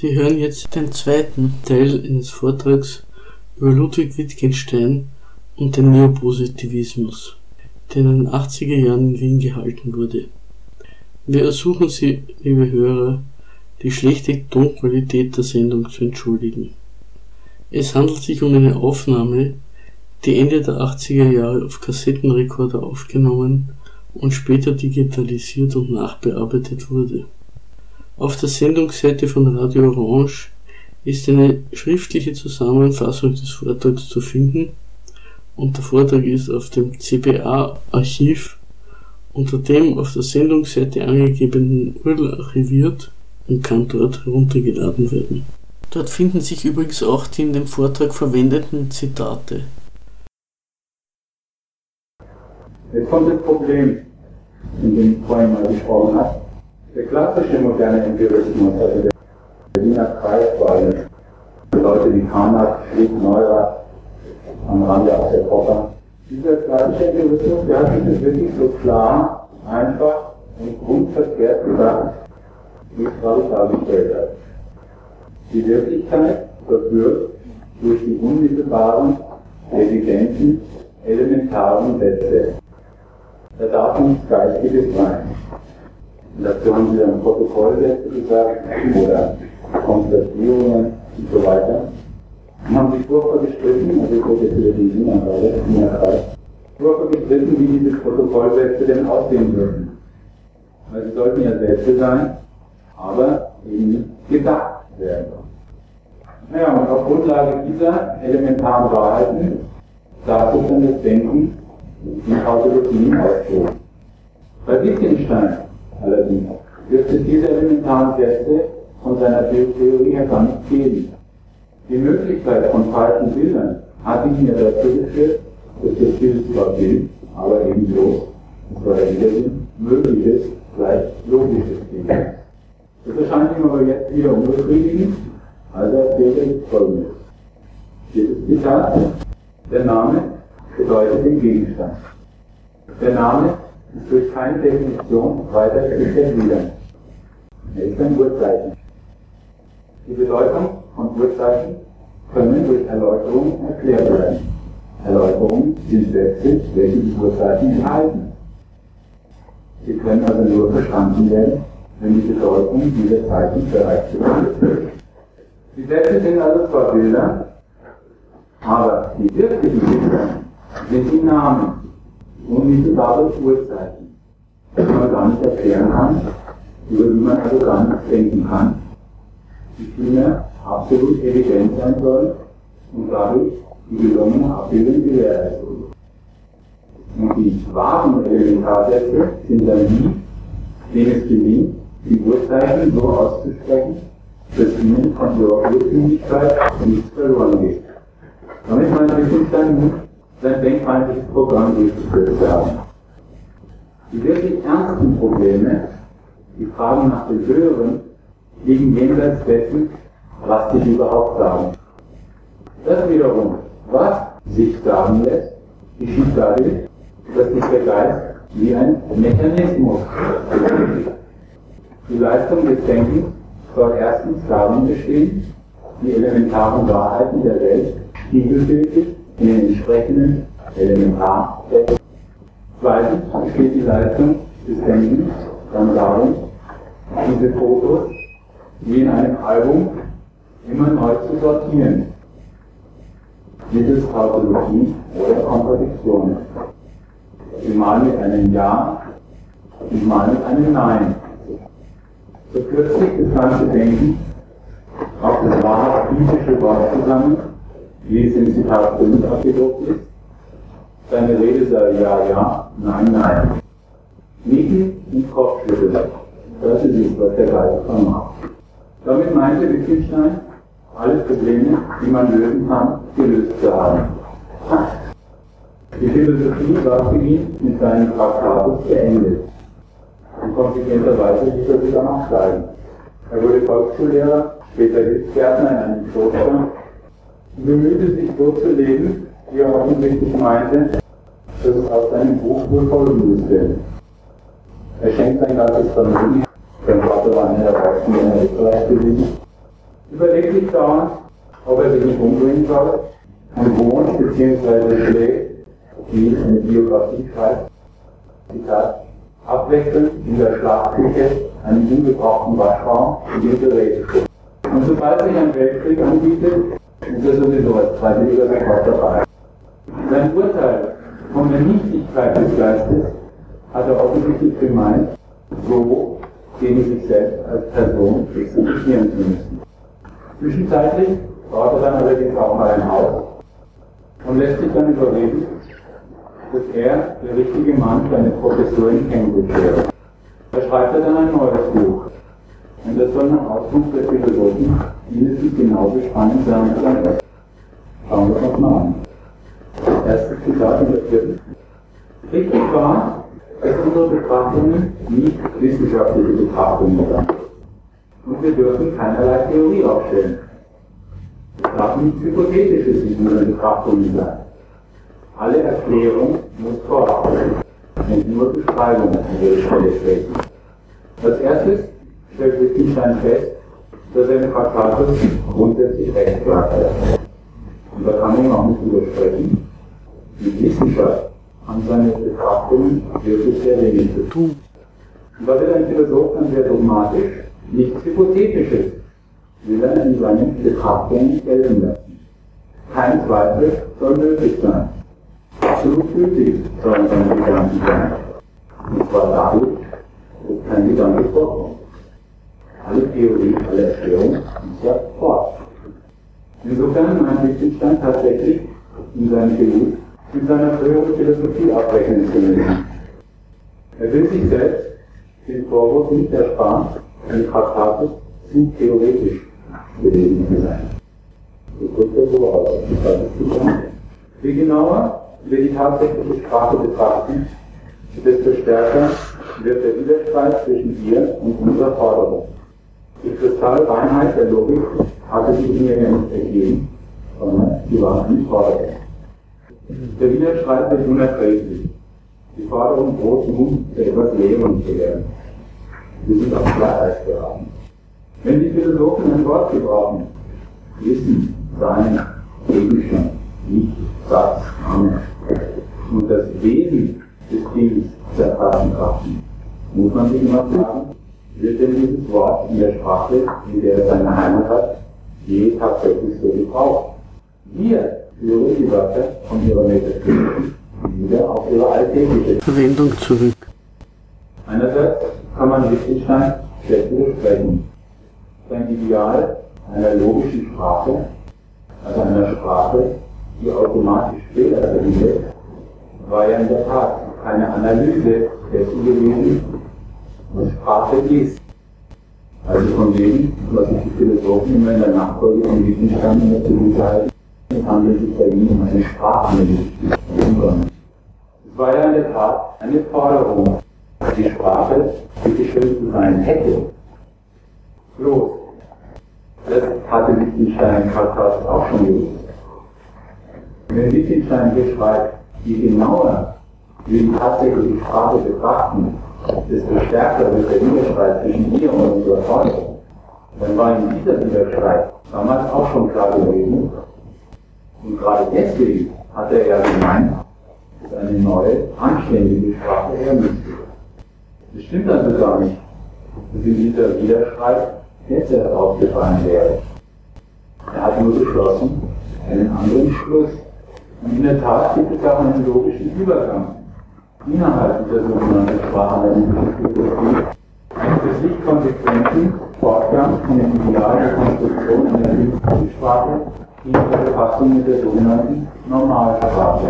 Sie hören jetzt den zweiten Teil eines Vortrags über Ludwig Wittgenstein und den Neopositivismus, der in den 80er Jahren in Wien gehalten wurde. Wir ersuchen Sie, liebe Hörer, die schlechte Tonqualität der Sendung zu entschuldigen. Es handelt sich um eine Aufnahme, die Ende der 80er Jahre auf Kassettenrekorder aufgenommen und später digitalisiert und nachbearbeitet wurde. Auf der Sendungsseite von Radio Orange ist eine schriftliche Zusammenfassung des Vortrags zu finden und der Vortrag ist auf dem CBA-Archiv unter dem auf der Sendungsseite angegebenen URL archiviert und kann dort heruntergeladen werden. Dort finden sich übrigens auch die in dem Vortrag verwendeten Zitate. Jetzt kommt das Problem, in dem ich vorhin mal gesprochen habe. Der klassische moderne Empirismus, also der Berliner Kreis vor allem, Leute wie Karnac, Schlick, Neurath, am Rande auch der Popper. Dieser klassische Empirismus, der hat sich wirklich so klar, einfach und grundverkehrt gesagt, wie gerade dargestellt hat. Die Wirklichkeit wird durch die unmittelbaren, evidenten, elementaren Sätze. Da darf nichts Geistiges sein. Dazu haben sie dann Protokollsätze gesagt oder Konstatierungen und so weiter. Und haben sich furchtbar gestritten, also ich gucke jetzt wieder die Wiener gerade, Wiener Kreis, furchtbar gestritten, wie diese Protokollsätze denn aussehen würden. Weil sie sollten ja Sätze sein, aber eben gedacht werden. Naja, und auf Grundlage dieser elementaren Wahrheiten darf sich dann das Denken in Tautologien ausführen. Bei Wittgenstein allerdings es diese elementaren Sätze von seiner Theorie her gar nicht geben. Die Möglichkeit von falschen Bildern hat ihn mir dazu geführt, dass das Bild zwar Bild, aber eben bloß, das war der Widersinn, mögliches, gleich logisches Bild. Das erscheint ihm aber jetzt wieder unbefriedigend, also erzählt er folgendes. Dieses Zitat, der Name bedeutet den Gegenstand. Der Name durch keine Definition weiter. Er ist ein Urzeichen. Die Bedeutung von Urzeichen können durch Erläuterungen erklärt werden. Erläuterungen sind Sätze, welche die Urzeichen enthalten. Sie können also nur verstanden werden, wenn die Bedeutung dieser Zeichen bereits bekannt ist. Die Sätze sind also zwar Bilder, aber die wirklichen Bilder sind die Namen unmittelbare Urzeiten, die man gar nicht erklären kann, über die man also gar nicht denken kann, die vielmehr absolut evident sein sollen und dadurch die gelungene Abbildung gewährleistet. Und die wahren Elementarsätze sind dann die, denen es gelingt, die Urzeichen so auszusprechen, dass ihnen von ihrer Urtümlichkeit nichts verloren geht. Damit meine Wittgenstein sein denkfeindliches Programm durchgeführt werden. Die wirklich ernsten Probleme, die Fragen nach dem Höheren, liegen jenseits dessen, was sich überhaupt sagen. Das wiederum, was sich sagen lässt, geschieht dadurch, dass sich der Geist wie ein Mechanismus bewegt. Die Leistung des Denkens soll erstens darin bestehen, die elementaren Wahrheiten der Welt spiegelbildlich in den entsprechenden Elementarsätzen. Zweitens besteht die Leistung des Denkens dann darin, diese Fotos wie in einem Album immer neu zu sortieren, mittels Tautologie oder Kontradiktionen. Mal mit einem Ja und mal mit einem Nein. So kürzt sich das ganze Denken auf das wahrhaft physische Wort zusammen wie es im Zitat 5 abgedruckt ist. Seine Rede sei ja, ja, nein, nein. Nicken und Kopfschütteln. Das ist es, was der Geist vermacht. Damit meinte Wittgenstein, alle Probleme, die man lösen kann, gelöst zu haben. Die Philosophie war für ihn mit seinem Traktatus beendet. Und konsequenterweise ließ er sich dann auch schreiben. Er wurde Volksschullehrer, später Hilfsgärtner in einem Kloster bemühte sich so zu leben, wie er offensichtlich meinte, dass es aus seinem Buch wohl folgen müsste. Er schenkt sein ganzes Vermögen, sein Vater war einer der Reichsten in Österreich gewesen, überlegt sich dauernd, ob er sich nicht umbringen soll und wohnt bzw. schläft, wie eine Biografie schreibt, Zitat, abwechselnd in der Schlafküche, einem ungebrauchten Waschraum und dem Gerätestück. Und sobald sich ein Weltkrieg anbietet, er sowieso als Freiwilliger dabei. Sein Urteil von der Nichtigkeit des Geistes hat er offensichtlich gemeint, so gegen sich selbst als Person exekutieren zu müssen. Zwischenzeitlich baut er dann allerdings auch mal ein Haus und lässt sich dann überreden, dass er der richtige Mann für eine Professur in Cambridge wäre. Da schreibt er dann ein neues Buch. Und das soll nach Auskunft der Philosophen mindestens genauso spannend sein wie sein Schauen wir uns mal an. Erstes Zitat in der vierten. Richtig war, dass unsere Betrachtungen nicht wissenschaftliche Betrachtungen sind. Und wir dürfen keinerlei Theorie aufstellen. Es darf nichts Hypothetisches in unseren Betrachtungen sein. Alle Erklärung muss vorausgehen und nur Beschreibungen an ihre Stelle treten. Als erstes stellt Wittgenstein fest, dass er im Traktatus grundsätzlich recht hat. Und da kann man auch nicht widersprechen. Die Wissenschaft an seine Betrachtungen wirklich sehr wenig zu tun. Und da wird ein Philosoph dann sehr dogmatisch, nichts Hypothetisches will er in seinen Betrachtungen gelten lassen. Kein Zweifel soll möglich sein. Absolut gültig sollen seine Gedanken sein. Und zwar dadurch, dass kein Gedanke vorkommt. Alle Theorie, alle Erklärung ja fort. Insofern meint Wittgenstein tatsächlich in seinem Genuss mit seiner früheren Philosophie abrechnen zu müssen. Er will sich selbst den Vorwurf nicht ersparen, ein Traktatus zu theoretisch gewesen zu sein. Das drückt er so aus. Je genauer wir die tatsächliche Sprache betrachten, desto stärker wird der Widerstreit zwischen ihr und unserer Forderung. Die Kristallreinheit der Logik hatte sich mir ja nicht ergeben, sondern sie war eine Forderung. Der Widerstreit wird unerträglich. Die Forderung droht nun, für etwas Lehren zu werden. Wir sind auf Glatteis geraten. Wenn die Philosophen ein Wort gebrauchen, Wissen, Sein, Gegenstand, nicht Satz, Amen, und das Wesen des Dinges zu erfassen trachten, muss man sich immer fragen, wird denn dieses Wort in der Sprache, in der es seine Heimat hat, je tatsächlich so gebraucht? Wir führen die Wörter von ihrer Metaphysik wieder auf ihre alltägliche Verwendung zurück. Einerseits kann man Wittgenstein schlecht widersprechen. Sein Ideal einer logischen Sprache, also einer Sprache, die automatisch Fehler verhindert, war ja in der Tat keine Analyse dessen gewesen, was Sprache ist. Also von dem, was sich die Philosophen immer in der Nachfolge von Wittgenstein immer zugute halten, es handelt sich bei ihm um eine Sprachanalyse. Es war ja in der Tat eine Forderung, die Sprache bitteschön zu sein hätte. Bloß, das hatte Wittgenstein in Karl auch schon gewusst. Wenn Wittgenstein hier schreibt, je genauer wir die tatsächliche Sprache betrachten, desto stärker wird der Widerstreit zwischen ihr und unserer Forderung. Dann war in dieser Widerstreit damals auch schon klar gewesen. Und gerade deswegen hat er ja gemeint, dass eine neue, anständige Sprache her müsste. Das stimmt also gar nicht, dass in dieser Widerstreit jetzt herausgefallen wäre. Er hat nur beschlossen, einen anderen Schluss und in der Tat gibt es auch einen logischen Übergang innerhalb dieser sogenannten sprachanalytischen Philosophie, einen für sich konsequenten Fortgang von dem Ideal der Konstruktion einer Sprache in der Befassung mit der sogenannten Normalsprache.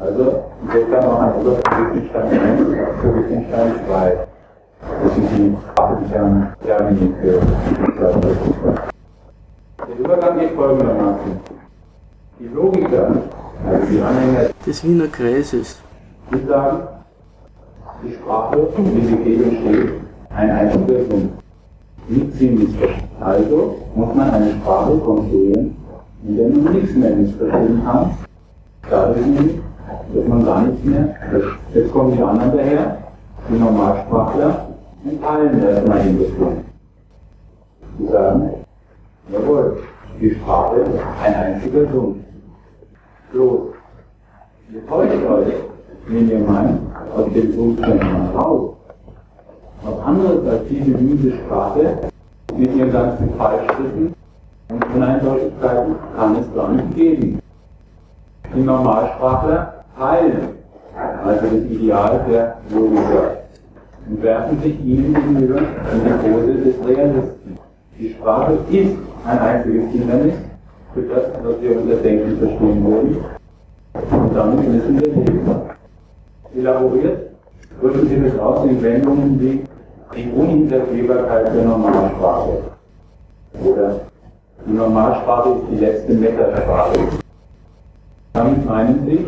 Also, insofern auch ein Wittgenstein 1 für Wittgenstein 2. Das sind die sprachlichen Termini für Der Übergang geht folgendermaßen. Die Logiker, also die Anhänger des Wiener Kreises, die sagen, die Sprache, wie sie und steht, ein Einzelwirkung. Nichts sie missverstehen. Also muss man eine Sprache konstruieren, in der man nichts mehr missverstehen kann. Dadurch nämlich, dass man gar nichts mehr, jetzt kommen die anderen daher, die Normalsprachler, und teilen erstmal in das Sie sagen, Jawohl, die Sprache ist ein einziger Sumpf. Bloß, ihr täuscht euch, wenn ihr meint, aus dem man raus. Was anderes als diese miese Sprache mit ihren ganzen Fallschritten und Uneindeutigkeiten kann es gar nicht geben. Die Normalsprachler teilen also das Ideal der Logiker und werfen sich ihnen gegenüber in die Pose des Realisten. Die Sprache ist ein einziges Hindernis für das, was wir unter Denken verstehen wollen. Und damit müssen wir leben. Elaboriert drücken Sie das aus in Wendungen wie die Unhintergehbarkeit der Normalsprache. Oder die Normalsprache ist die letzte Metasprache. Damit meinen Sie,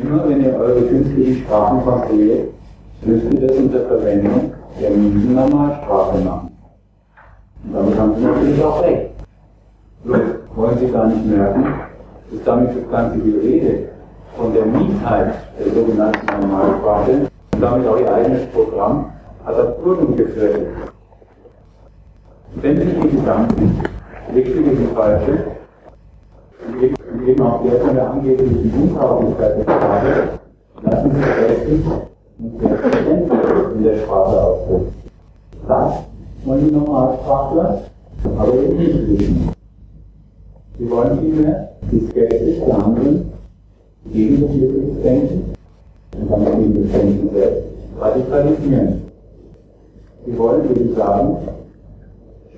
immer wenn ihr eure künstlichen Sprachen konstruiert, müsst ihr das unter Verwendung der miesen Normalsprache machen. Und damit haben Sie natürlich auch recht. Bloß wollen Sie gar nicht merken, dass damit das ganze Gerede von der Mietheit der sogenannten Normalsprache und damit auch Ihr eigenes Programm ad absurdum geführt ist. Sämtliche Gedanken, richtige wie falsche, und eben auch der von der angeblichen Untauglichkeit der Sprache, lassen sich rechtlich und selbstverständlich in der Sprache ausdrücken. Das wollen die Normalsprachler aber eben nicht wissen. Sie wollen vielmehr die Skepsis der anderen gegen das Mitteldenken und damit gegen das Denken selbst radikalisieren. Sie wollen eben sagen,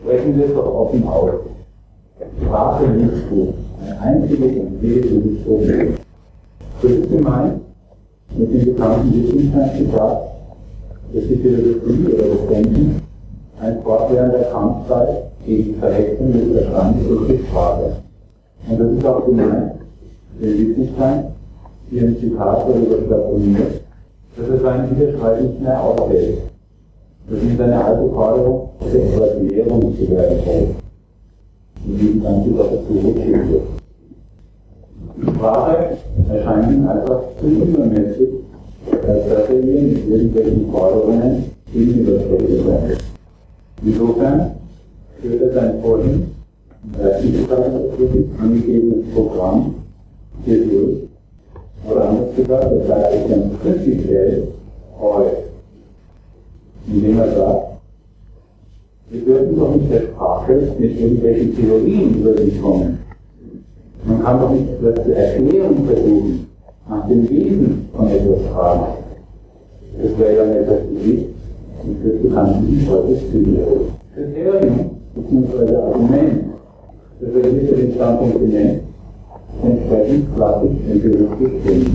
sprechen wir es doch offen aus. Sprache liegt gut. Ein einziges und wesentliches Problem. Das ist gemeint mit dem bekannten Wittgenstein-Zitat, dass die Philosophie oder das Denken ein fortwährender Kampf sei gegen die Verhexung des Verstandes durch die Sprache. Und das ist auch gemeint, wenn Wittgenstein ein Zitat darüber statuiert, dass er seinen Widerstreit nicht mehr aushält. Das ist seine alte Forderung, sexuelle Lehrung zu werden soll. Und die ganze Sache zurückschickt. Die Sprache erscheint ihm einfach zu übermäßig, dass er ihr mit irgendwelchen Forderungen gegenüberstellen werde. Insofern führt er sein vorhin angegebenes Programm hier durch, oder anders gesagt, das ganz prinzipiell treu, indem er sagt, wir dürfen doch nicht der Sprache mit irgendwelchen Theorien über sie kommen. Man kann doch nicht zu erklären versuchen, nach dem Wesen von etwas fragen. Das wäre dann etwas wie und das bekannten Volkes Kriterium bzw. Argument, das er nicht den Standpunkt benennt, entsprechend klassisch empirisch bestimmt.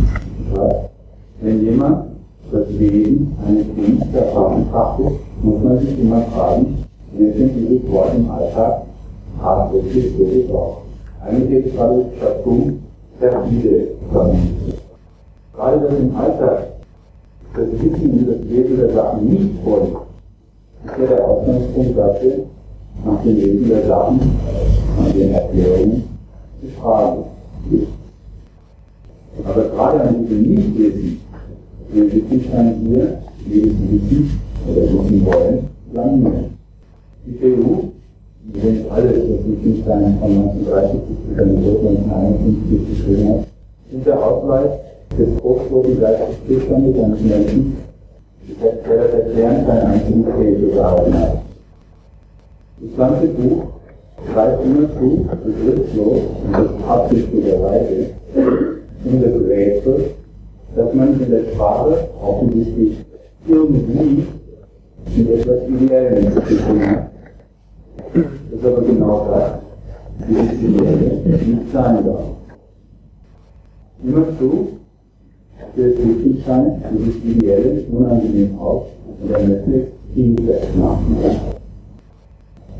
Wenn jemand das Wesen eines Dings erfahren betrachtet, muss man sich immer fragen, wir sind dieses Wort im Alltag tatsächlich so gebraucht. Eigentlich es gerade darum, perfide verwendet. Gerade das im Alltag das Wissen über das Wesen der Sachen nicht vorliegt, ist ja der Ausgangspunkt dafür, nach dem Wesen der Sachen, nach den Erklärungen zu fragen. Aber gerade an diesem Nichtwissen will Wittgenstein hier jedes Wissen oder Wissen wollen landen. Die die kennt alles, was Wittgenstein von 1930 bis Tod 1951 geschrieben hat, ist der Ausweis des fruchtlosen Geisteszustandes eines Menschen, der das Erklären keinen einzigen Fehl gehalten hat. Das ganze Buch immer zu, begriffslos und absichtlicherweise, in das Rätsel, dass man in der Sprache offensichtlich irgendwie mit etwas Ideellem zu tun hat. Das ist aber genau das, wie das Ideelle nicht sein darf. Immer zu, für Wittgenstein dieses Ideelle unangenehm aus und er möchte Gegensätze machen.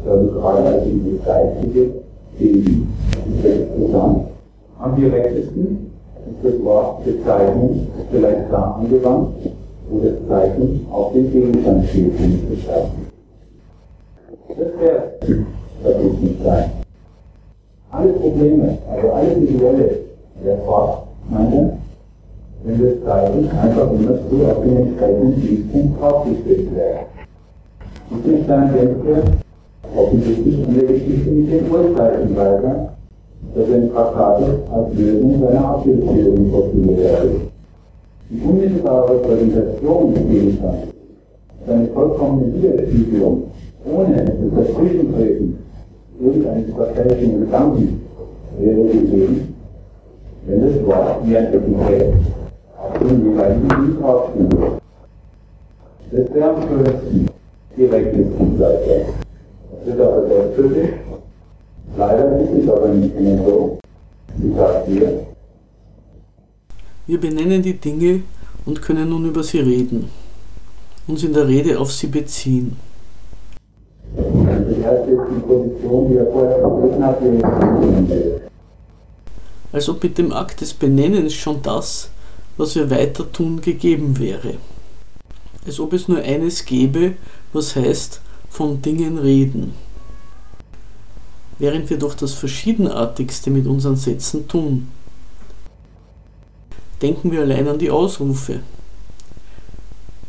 Also gerade als dieses geistige ist interessant. Am direktesten ist das Wort Bezeichnung vielleicht da angewandt, wo das Zeichen auf den Gegenstand steht, den ich bezeichne. Das wäre das Wittgenstein. Alle Probleme, also alles Visuelle der fort, meine wenn das Zeichen einfach immer so auf den entsprechenden Fließpunkt draufgestellt wäre. Wittgenstein denke, offensichtlich an der Geschichte mit den Urzeiten weiter, dass er in Traktate als Lösung seiner Abbildtheorie postuliert wird. Die unmittelbare Präsentation des Gegenstands, seine vollkommene Widerspiegelung, ohne das Dazwischentreten irgendeines verfälschenden Gedanken, wäre gegeben, wenn das Wort wie ein Etikett auf den jeweiligen Lied aufstehen würde. Das wäre am schönsten, direkt ins Aber selbstständig. Leider ist es aber nicht mehr so. Zitat hier. Wir benennen die Dinge und können nun über sie reden, uns in der Rede auf sie beziehen. Das erste ist die Position, die er vorher vertreten hat, die als ob mit dem Akt des Benennens schon das, was wir weiter tun, gegeben wäre. Als ob es nur eines gäbe, was heißt von Dingen reden. Während wir doch das Verschiedenartigste mit unseren Sätzen tun. Denken wir allein an die Ausrufe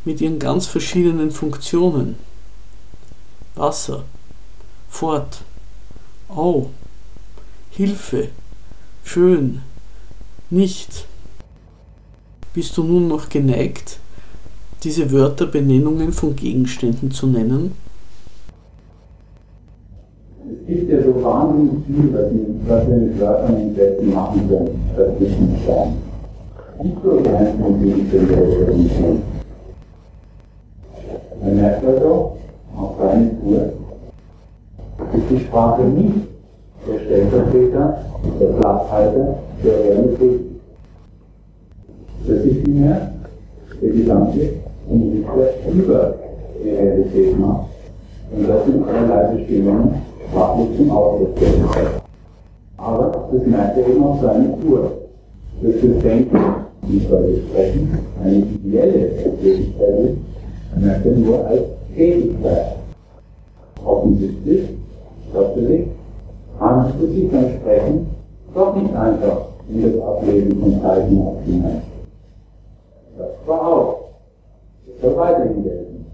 mit ihren ganz verschiedenen Funktionen. Wasser, fort, au, Hilfe, schön, nicht. Bist du nun noch geneigt, diese Wörter Benennungen von Gegenständen zu nennen? Es gibt ja so wahnsinnig viel, was wir, mit Wörtern in Sätzen machen können, dazwischen sein. Und so einzelne Gegenstände oder Funktionen. Man merkt also, auf seine Tour, ist die Sprache nicht der Stellvertreter, der Platzhalter der Realität. Das ist vielmehr der Gedanke, und Richter über die Realität macht und das in allerlei Bestimmungen sprachlich zum Ausdruck bringen. Aber das merkt er eben auf seine Tour. Das Denken, wie soll ich sprechen, eine ideelle Tätigkeit er nur als Tätigkeit. Offensichtlich, natürlich, handelt es sich beim Sprechen doch nicht einfach in das Ablesen von Zeichen hinein. Das war auch. Das soll weiterhin gelten.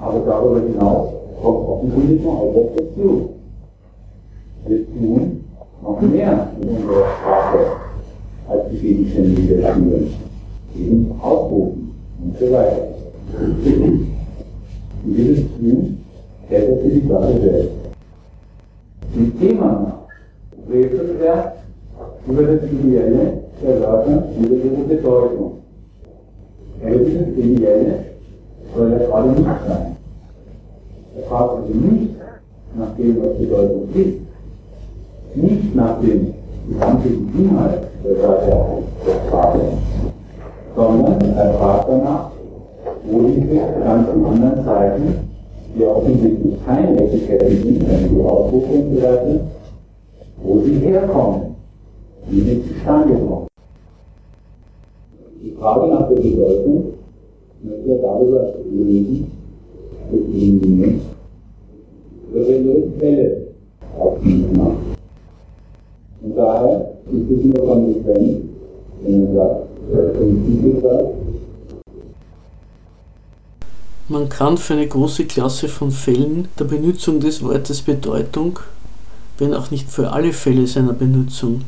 Aber darüber hinaus kommt offensichtlich noch etwas dazu. Wir tun noch mehr in unserer Sprache als die Gegenstände widerspiegeln. Eben ausrufen und so weiter. Und dieses Tun hält er für die Sache selbst. Im Thema rätselt er über das Ideelle der Wörter, über ihre Bedeutung. Aber dieses Ideelle soll ja gerade nicht sein. Er fragt also nicht nach dem, was Bedeutung ist, nicht nach dem gesamten Inhalt der Sprache, sondern er fragt danach, wo diese ganzen anderen Zeichen die offensichtlich keine Etiketten sind, wenn die Ausrufung werden, wo sie herkommen, wie sie zustande kommen. Die Frage nach der Bedeutung möchte er darüber lösen, befriedigen, dass er ihre Quelle aufnehmen macht. Und daher ist es nur konsequent, wenn er sagt, Prinzip sagt, man kann für eine große Klasse von Fällen der Benutzung des Wortes Bedeutung, wenn auch nicht für alle Fälle seiner Benutzung,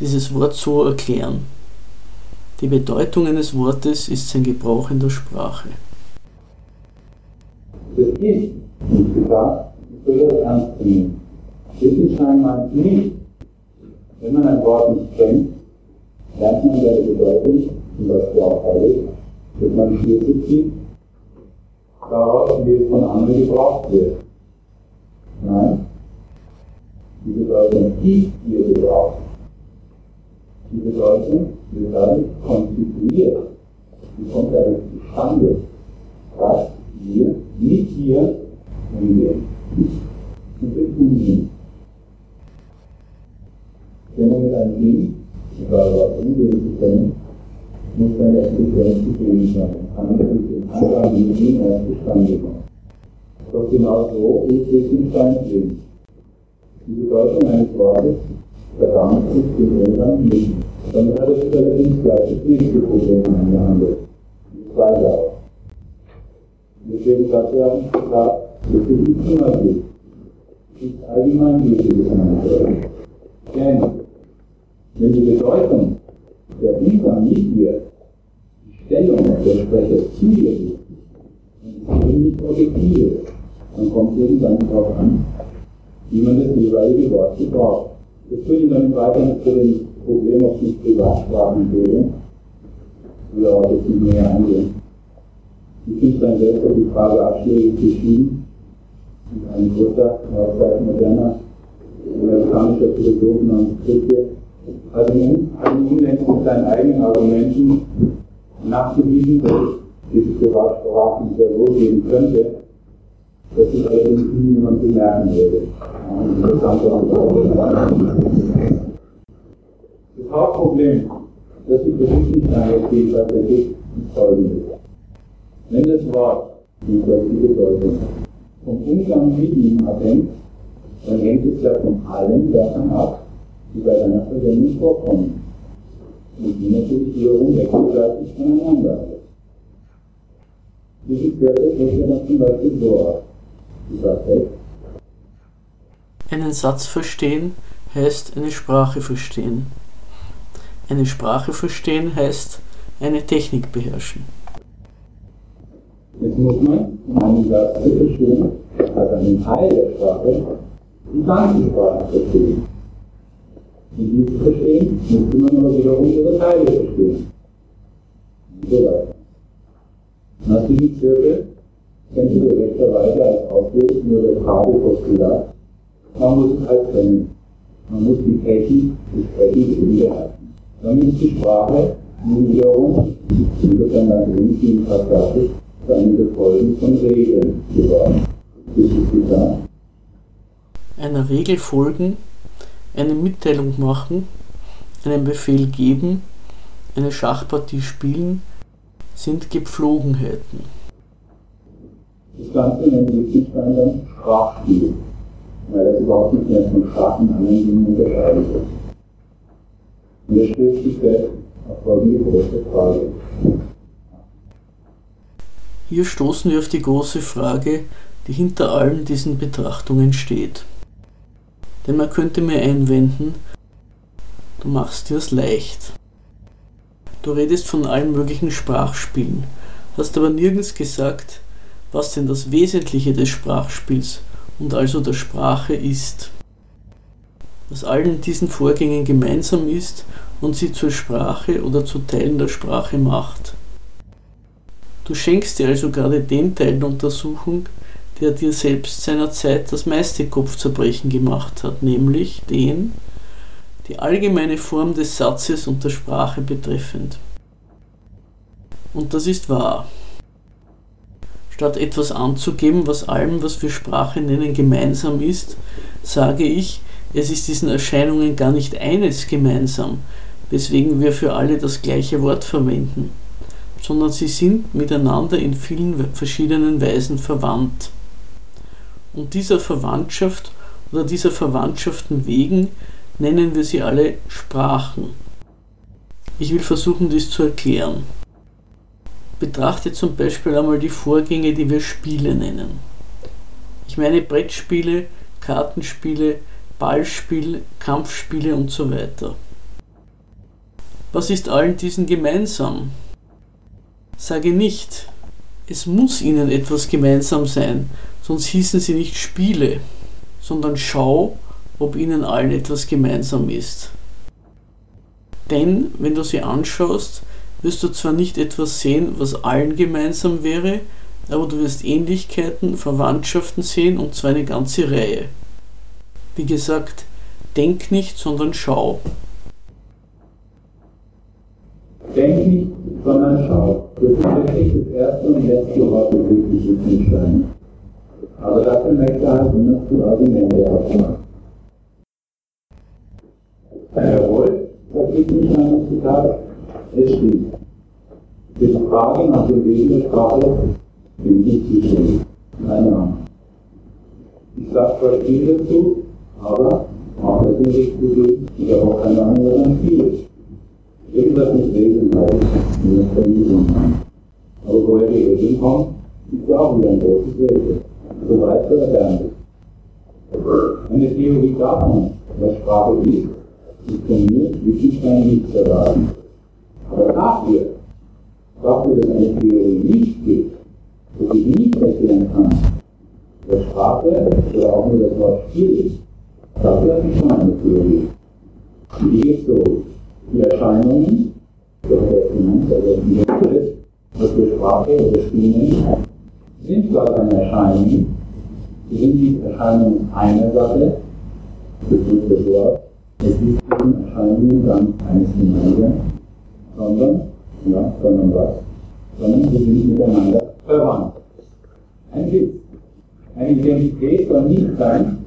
dieses Wort so erklären. Die Bedeutung eines Wortes ist sein Gebrauch in der Sprache. Das ist nicht gesagt, ich das ernst nehmen. Wittgenstein meint nicht, wenn man ein Wort nicht kennt, lernt man seine Bedeutung, zum Beispiel auch heilig, dass man Schlüsse zieht daraus, wie es von anderen gebraucht wird. Nein, die Bedeutung die wir gebraucht. Die Bedeutung wird dadurch konstituiert. Die kommt dadurch zustande, dass wir mit hier umgehen. Man mit was umgehen zu können, muss eine Existenz gegeben sein. Kann durch den Angang mit ihm erst zustande kommen. Doch genau so ist Wittgenstein drin. Die Bedeutung eines Wortes verdankt sich dem Umgang nicht. Damit hat er sich allerdings gleich das nächste Problem angehandelt. Die zweite auch. Deswegen sagt er, klar, dass es nicht immer geht. ist allgemeingültiges Handwerk. Denn wenn die Bedeutung der Umgang mit ihr, die Stellung der Sprecher zu ihr ist, dann ist sie nicht objektiv. Dann kommt es irgendwann darauf an, wie man das jeweilige Wort gebraucht. Das führt ihn dann weiter zu dem Problem auf die Privatsprachenbildung. Ich will auch jetzt nicht näher eingehen. Finde dann selbst auf die Frage abschlägig beschieden. Ein großer, Zeit moderner amerikanischer Philosoph namens Kripke hat im Umdenken mit seinen eigenen Argumenten nachgewiesen, dass diese Privatsprachen sehr wohl geben könnte, dass es allerdings niemand bemerken würde. Das Hauptproblem, das die Berichtigungsfähigkeit ergibt, ist folgendes. Wenn das Wort, die gleiche Bedeutung, vom Umgang mit ihm abhängt, dann hängt es ja von allen Sachen ab, die bei deiner Verwendung vorkommen. Und die natürlich wiederum wechselseitig voneinander. Dieses Werte ja dann zum Beispiel so aus. Einen Satz verstehen heißt eine Sprache verstehen. Eine Sprache verstehen heißt eine Technik beherrschen. Jetzt muss man, um einen Satz zu verstehen, also einen Teil der Sprache, die ganze Sprache verstehen. Die zu verstehen, muss man aber wiederum ihre Teile verstehen. Und so weiter. Nach diesem Zirkel kennt ihr gerechterweise als Ausweg nur der Kabelpostulat. Man muss es halt kennen. Man muss die Technik des Sprechens eben beherrschen. Dann ist die Sprache nun wiederum, insofern dann wenig wie Passagisch, für eine Befolgen von Regeln geworden. Das ist klar. Einer Regel folgen, eine Mitteilung machen, einen Befehl geben, eine Schachpartie spielen, sind Gepflogenheiten. Das Ganze nennt Wittgenstein dann Sprachspiel, weil das überhaupt nicht mehr von Sprachen anderen Dingen unterscheidet wird. Und er stellt sich selbst auf folgende große Frage. Hier stoßen wir auf die große Frage, die hinter allen diesen Betrachtungen steht. Denn man könnte mir einwenden, du machst dir es leicht. Du redest von allen möglichen Sprachspielen, hast aber nirgends gesagt, was denn das Wesentliche des Sprachspiels und also der Sprache ist. Was allen diesen Vorgängen gemeinsam ist und sie zur Sprache oder zu Teilen der Sprache macht. Du schenkst dir also gerade den Teil der Untersuchung, der dir selbst seinerzeit das meiste Kopfzerbrechen gemacht hat, nämlich den, die allgemeine Form des Satzes und der Sprache betreffend. Und das ist wahr. Statt etwas anzugeben, was allem, was wir Sprache nennen, gemeinsam ist, sage ich, es ist diesen Erscheinungen gar nicht eines gemeinsam, weswegen wir für alle das gleiche Wort verwenden, sondern sie sind miteinander in vielen verschiedenen Weisen verwandt. Und dieser Verwandtschaft oder dieser Verwandtschaften wegen nennen wir sie alle Sprachen. Ich will versuchen, dies zu erklären. Betrachte zum Beispiel einmal die Vorgänge, die wir Spiele nennen. Ich meine Brettspiele, Kartenspiele, Ballspiele, Kampfspiele und so weiter. Was ist allen diesen gemeinsam? Sage nicht, es muss ihnen etwas gemeinsam sein, sonst hießen sie nicht Spiele, sondern schau, ob ihnen allen etwas gemeinsam ist. Denn wenn du sie anschaust, wirst du zwar nicht etwas sehen, was allen gemeinsam wäre, aber du wirst Ähnlichkeiten, Verwandtschaften sehen und zwar eine ganze Reihe. Wie gesagt, denk nicht, sondern schau. Denk nicht, sondern schau. Das ist wirklich das erste und letzte Wort des Wittgenstein. Aber dafür möchte er halt immer zu Argumente abmachen. Jawohl, sagt Wittgenstein im Zitat, es stimmt. Die Frage nach dem Wesen der Sprache bin ich zuständig. Keine Ahnung. Ich sage zwar viel dazu, aber auch das nicht richtig zu. Ich habe auch keine Ahnung, Spiel ist. Irgendwas mit Wesen halt, wie das Vermietung haben. Aber woher die Regeln kommen, ist ja auch wieder ein großes Rätsel. So weiß der Lernen. Eine Theorie davon, was Sprache ist, ist von mir Wittgenstein nicht erwarten. Aber dafür, dafür, dass eine Theorie nicht gibt, dass ich nicht erklären kann, was Sprache oder auch nur das Wort Spiel ist, dafür habe ich schon eine Theorie. Die ist so, die Erscheinungen, das heißt, also die was wir Sprache oder Spiel nennen, sind zwar keine Erscheinungen, sind nicht Erscheinungen einer Sache, ist das Wort, es ist diesen Erscheinungen ganz eines gemeinsam, sondern, ja, sondern was? Sondern sie sind miteinander verwandt. Ein Witz. Eine Identität soll nicht sein,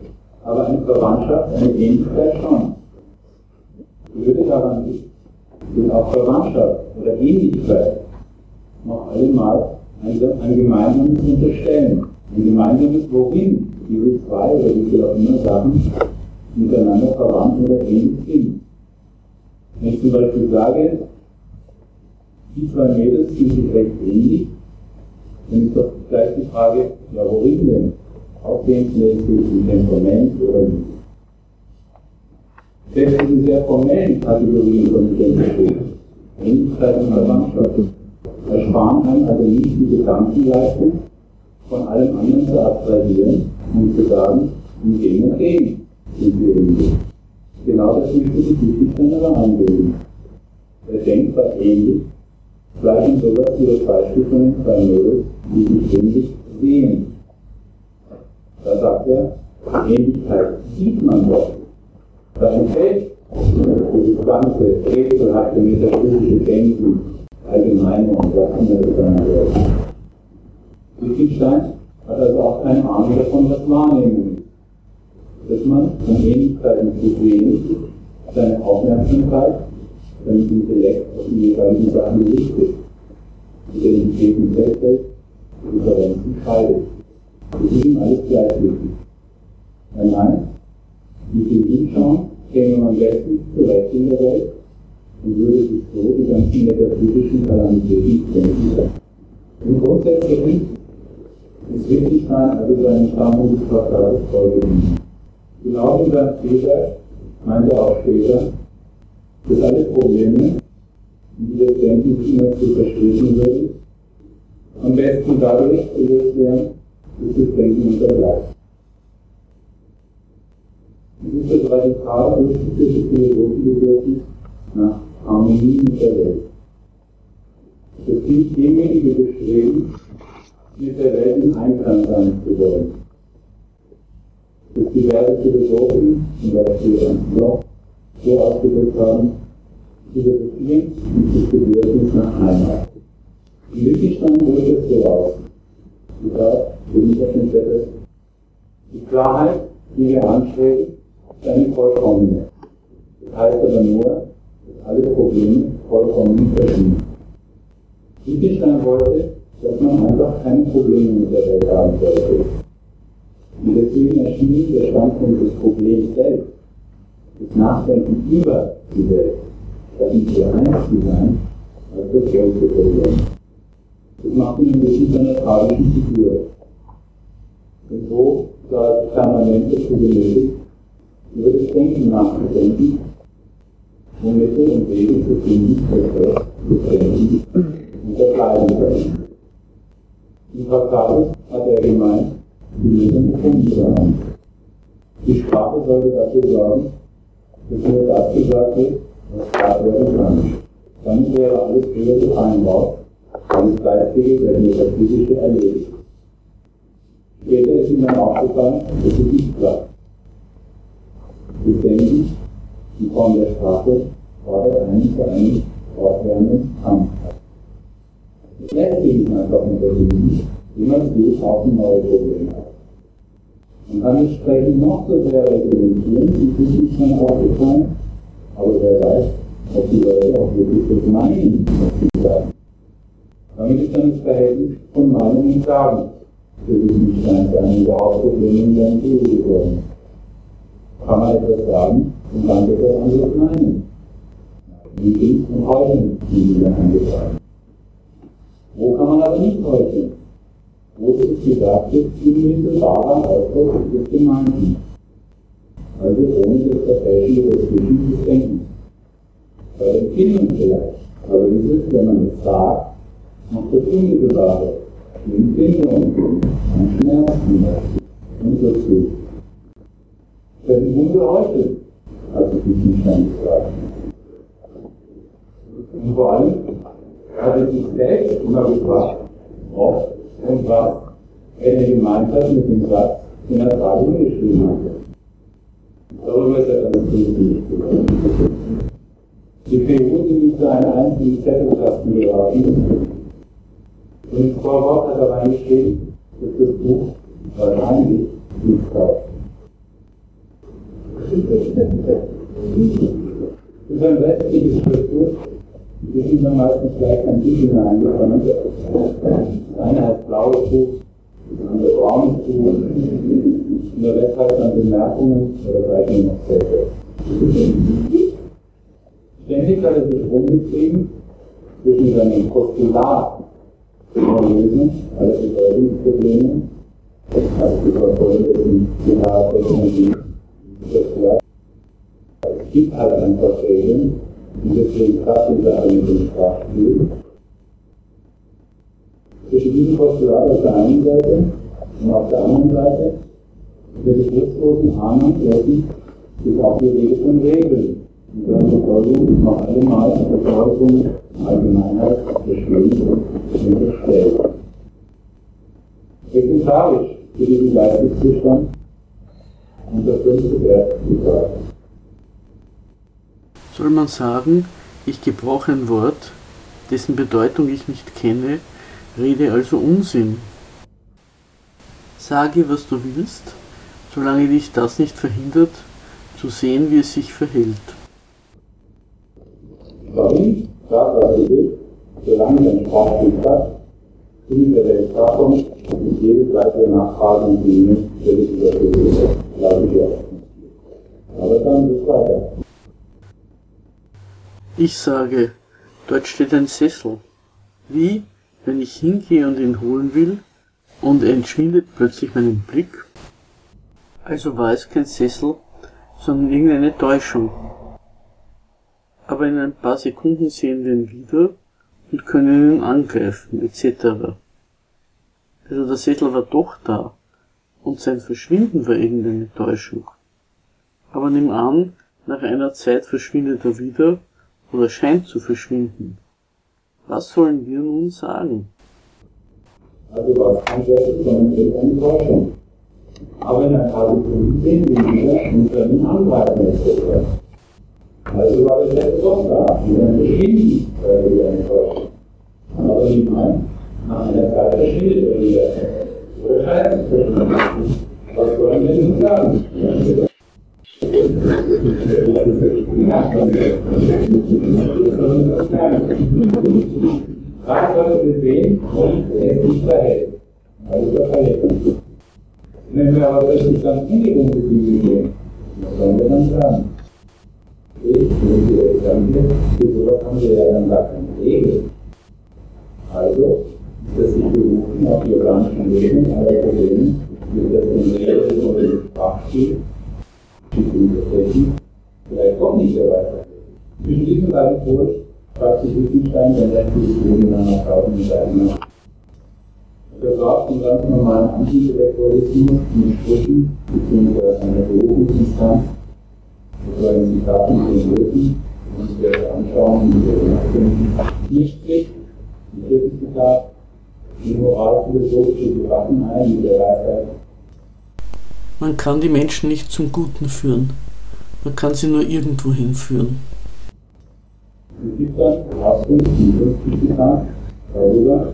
aber eine Verwandtschaft, eine Ähnlichkeit schon. Würde daran ist auch Verwandtschaft oder Ähnlichkeit noch allemal ein, ein gemeinsames Unterstellen. Ein gemeinsames Wohin diese zwei oder wie viele auch immer Sachen miteinander verwandt oder ähnlich sind. Wenn ich zum Beispiel sage, die zwei Mädels sind sich recht ähnlich, dann ist doch gleich die Frage, ja worin denn? Aussehensmäßig, im Temperament oder nicht? Selbst diese sehr formellen Kategorien von Identität, Ähnlichkeit und Verwandtschaft, ersparen einem also nicht die Gedankenleistung, von allem anderen zu abstrahieren und zu sagen, in dem und dem sind wir ähnlich. Genau das möchte sich Wittgenstein aber einbilden. Er denkt zwar ähnlich, gleich in sowas wie das Beispiel von den zwei Mädels, die sich ähnlich sehen. Da sagt er, Ähnlichkeit sieht man doch. Da entfällt dieses ganze rätselhafte metaphysische Denken, allgemeine und anderes sein. Wittgenstein hat also auch keine Ahnung davon, was Wahrnehmung ist. Dass man von Ähnlichkeiten zu wenig seine Aufmerksamkeit, seinen Intellekt auf die jeweiligen Sachen richtet, Identitäten festhält, Differenzen scheidet. Das ist ihm alles gleich wichtig. Nein, nein, mit dem Hinschauen käme man bestens zurecht in der Welt und würde sich so die ganzen metaphysischen Kalamitäten denken. Im Grundsätzlichen ist Wittgenstein also seinen Standpunkt des Traktates vorgeblieben. Genau wie dann später, meinte auch später, dass alle Probleme, die das Denken immer zu verstehen würde, am besten dadurch gelöst werden, dass das Denken unterbleibt. Es ist das radikal durchgeführte Philosophenbedürfnis nach Harmonie mit der Welt. Das gilt demjenige Bestreben, mit der Welt in Einklang sein zu wollen. Dass diverse Philosophen, zum Beispiel Bloch, so ausgedrückt haben, Philosophien und das Bedürfnis nach Heimat. In Wittgenstein drückt es so aus. Zitat, Bundesverschnittstätte. Die Klarheit, die wir anstreben, ist eine vollkommene. Das heißt aber nur, dass alle Probleme vollkommen verschwinden. Wittgenstein wollte, dass man einfach keine Probleme mit der Welt haben sollte. Und deswegen erschien der Standpunkt des Problems selbst, das Nachdenken über die Welt, statt nicht für eins sein, als das größte Problem. Das macht ihn ein bisschen zu einer tragischen Figur. Und so sah es permanent dazu genötigt, über das Denken nachzudenken, um und Wege zu finden, Recht des Denkens unterscheiden können. Im Traktatus hat er gemeint, die Lösung gefunden zu haben. Die Sprache sollte dafür sorgen, dass nur das gesagt wird, was gesagt werden kann. Dann wäre alles früher vereinbart, alles Geistige wäre das physische erledigt. Später ist ihm dann aufgefallen, dass es nicht klappt. Wir denken, die Form der Sprache fordert einen für einen fortwährenden Kampf. Das lässt sich einfach untersuchen, wie man es auch neue Probleme hat. Man kann das Sprechen noch so sehr reglementieren, wie ist schon aufgefallen, aber wer weiß, ob die Leute auch wirklich das meinen, was sie sagen. Damit ist dann das Verhältnis von Meinung und Sagen für Wittgenstein zu einem der Hauptprobleme in seinem Leben geworden. Kann man etwas sagen und dann etwas anderes meinen. Meetings und Heulen sind wieder eingetragen. Wo kann man aber nicht heucheln? Wo ist es gesagt, ist unmittelbarer Ausdruck des Gemeinten. also ohne das Verfälschen des des Denkens. Bei der Empfindung vielleicht, aber dieses, wenn man es sagt, macht das Unmittelbare, die Empfindung, ein Schmerz zum Beispiel, und so zu. Das sind Ungeräusche, als ich diesen Stand gesagt Und vor allem hat er sich selbst immer gefragt, ob und was er gemeint hat mit dem Satz, den er gerade geschrieben hatte. Darüber ist er dann positiv geworden. Die sind zu einem einzigen Zettelkasten geraten. Und ins Vorwort hat er reingeschrieben, dass das Buch wahrscheinlich nicht kauft. Das ist ein westliches Schriftbuch. Wir sind dann meistens gleich ein Titel hineingekommen. Das eine heißt blaues Buch, das andere braunes Buch. Rest heißt dann Bemerkungen oder vielleicht nur noch Sätze. Ständig hat er sich rumgetrieben zwischen seinem Postulat vorlesen, alle Bedeutungsprobleme, also die verfolgten Es gibt halt einfach Regeln, und deswegen kraft diese alle mit dem Sprachspiel. Zwischen diesem Postulat auf der einen Seite und auf der anderen Seite der begriffslosen Ahnung dessen ist auch die Rede von Regeln. Und deren Bedeutung noch einmal Bedeutung Allgemeinheit bestimmt und unterstellt. Exemplarisch für diesen Geisteszustand und der fünfte Wert gesagt. Soll man sagen, ich gebrauche ein Wort, dessen Bedeutung ich nicht kenne, rede also Unsinn? Sage, was du willst, solange dich das nicht verhindert, zu sehen, wie es sich verhält. Warum? Sag, was du willst, solange dein Sprachbild du mit der Weltsprachung und jede weitere Nachfrage und Dinge völlig überflüssig, glaube ich sage, dort steht ein Sessel. Wie, wenn ich hingehe und ihn holen will, und er entschwindet plötzlich meinen Blick? Also war es kein Sessel, sondern irgendeine Täuschung. Aber in ein paar Sekunden sehen wir ihn wieder und können ihn angreifen, etc. Also der Sessel war doch da, und sein Verschwinden war irgendeine Täuschung. Aber nimm an, nach einer Zeit verschwindet er wieder oder scheint zu verschwinden. Was sollen wir nun sagen? Also was kann das sondern eine Täuschung. Aber in ein paar Sekunden sehen wir wieder und können angreifen etc. Also war das jetzt doch da, und dann verschwinden wir wieder eine Täuschung. Aber nicht ein, nach einer Zeit verschwindet er wieder. Was wollen wir nun sagen? Frage sollte wir sehen, und er sich verhält. Also verhält. Wenn wir aber die Unbedingungen gehen, was sollen wir dann sagen? Ich, wenn wir Gedanke, für sowas haben wir ja dann gar keine Regel. Also, dass sich berufen auf die organischen Regeln aller Probleme, mit der Regeln und dem Sprachspiel, die vielleicht doch nicht der Weisheit. Zwischen diesen beiden Polen fragt sich Wittgenstein, wenn er die Probleme nach Tauchen mit einem er sagt im ganz normalen Antiintellektualismus mit Sprüchen bzw. einer Berufungsinstanz, in Zitaten von uns wir das anschauen und wir nachdenken, nicht strikt, ein drittes Zitat, die moralphilosophische Debatten ein mit der Weisheit man kann die Menschen nicht zum Guten führen. Man kann sie nur irgendwo hinführen. Es gibt dann Rasmus, die 50 Zitat, darüber,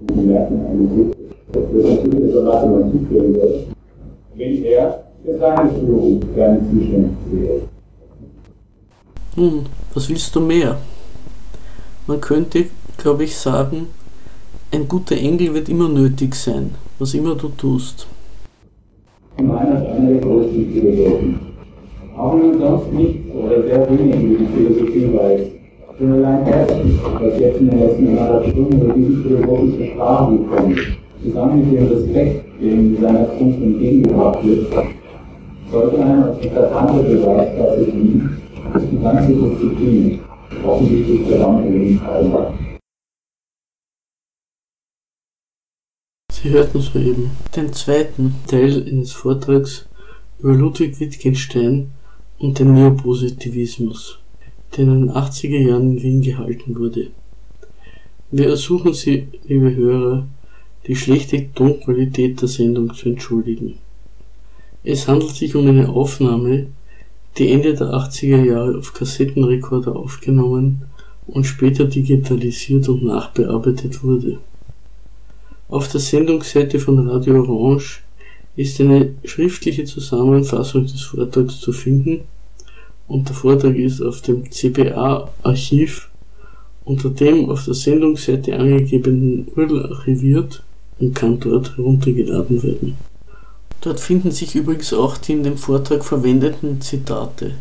und wir merken eigentlich, dass wir natürlich der Beratung zuführen wird, wenn er für seine Führung gerne zuständig wäre. Nun, was willst du mehr? Man könnte, glaube ich, sagen, ein guter Engel wird immer nötig sein, was immer du tust von einer einer der größten Philosophen. Auch wenn man sonst nichts oder sehr wenig über die Philosophie weiß. Schon allein das, was jetzt in den letzten anderthalb Stunden über diese philosophische Sprache gekommen zusammen mit dem Respekt, der ihm seiner Kunst entgegengebracht wird, Sollte einem als eklatanter Beweis dafür dienen, dass die ganze Disziplin offensichtlich zur Landung Sie hörten soeben den zweiten Teil eines Vortrags über Ludwig Wittgenstein und den Neopositivismus, der in den 80er Jahren in Wien gehalten wurde. Wir ersuchen Sie, liebe Hörer, die schlechte Tonqualität der Sendung zu entschuldigen. Es handelt sich um eine Aufnahme, die Ende der 80er Jahre auf Kassettenrekorder aufgenommen und später digitalisiert und nachbearbeitet wurde. Auf der Sendungsseite von Radio Orange ist eine schriftliche Zusammenfassung des Vortrags zu finden und der Vortrag ist auf dem CBA-Archiv unter dem auf der Sendungsseite angegebenen URL archiviert und kann dort heruntergeladen werden. Dort finden sich übrigens auch die in dem Vortrag verwendeten Zitate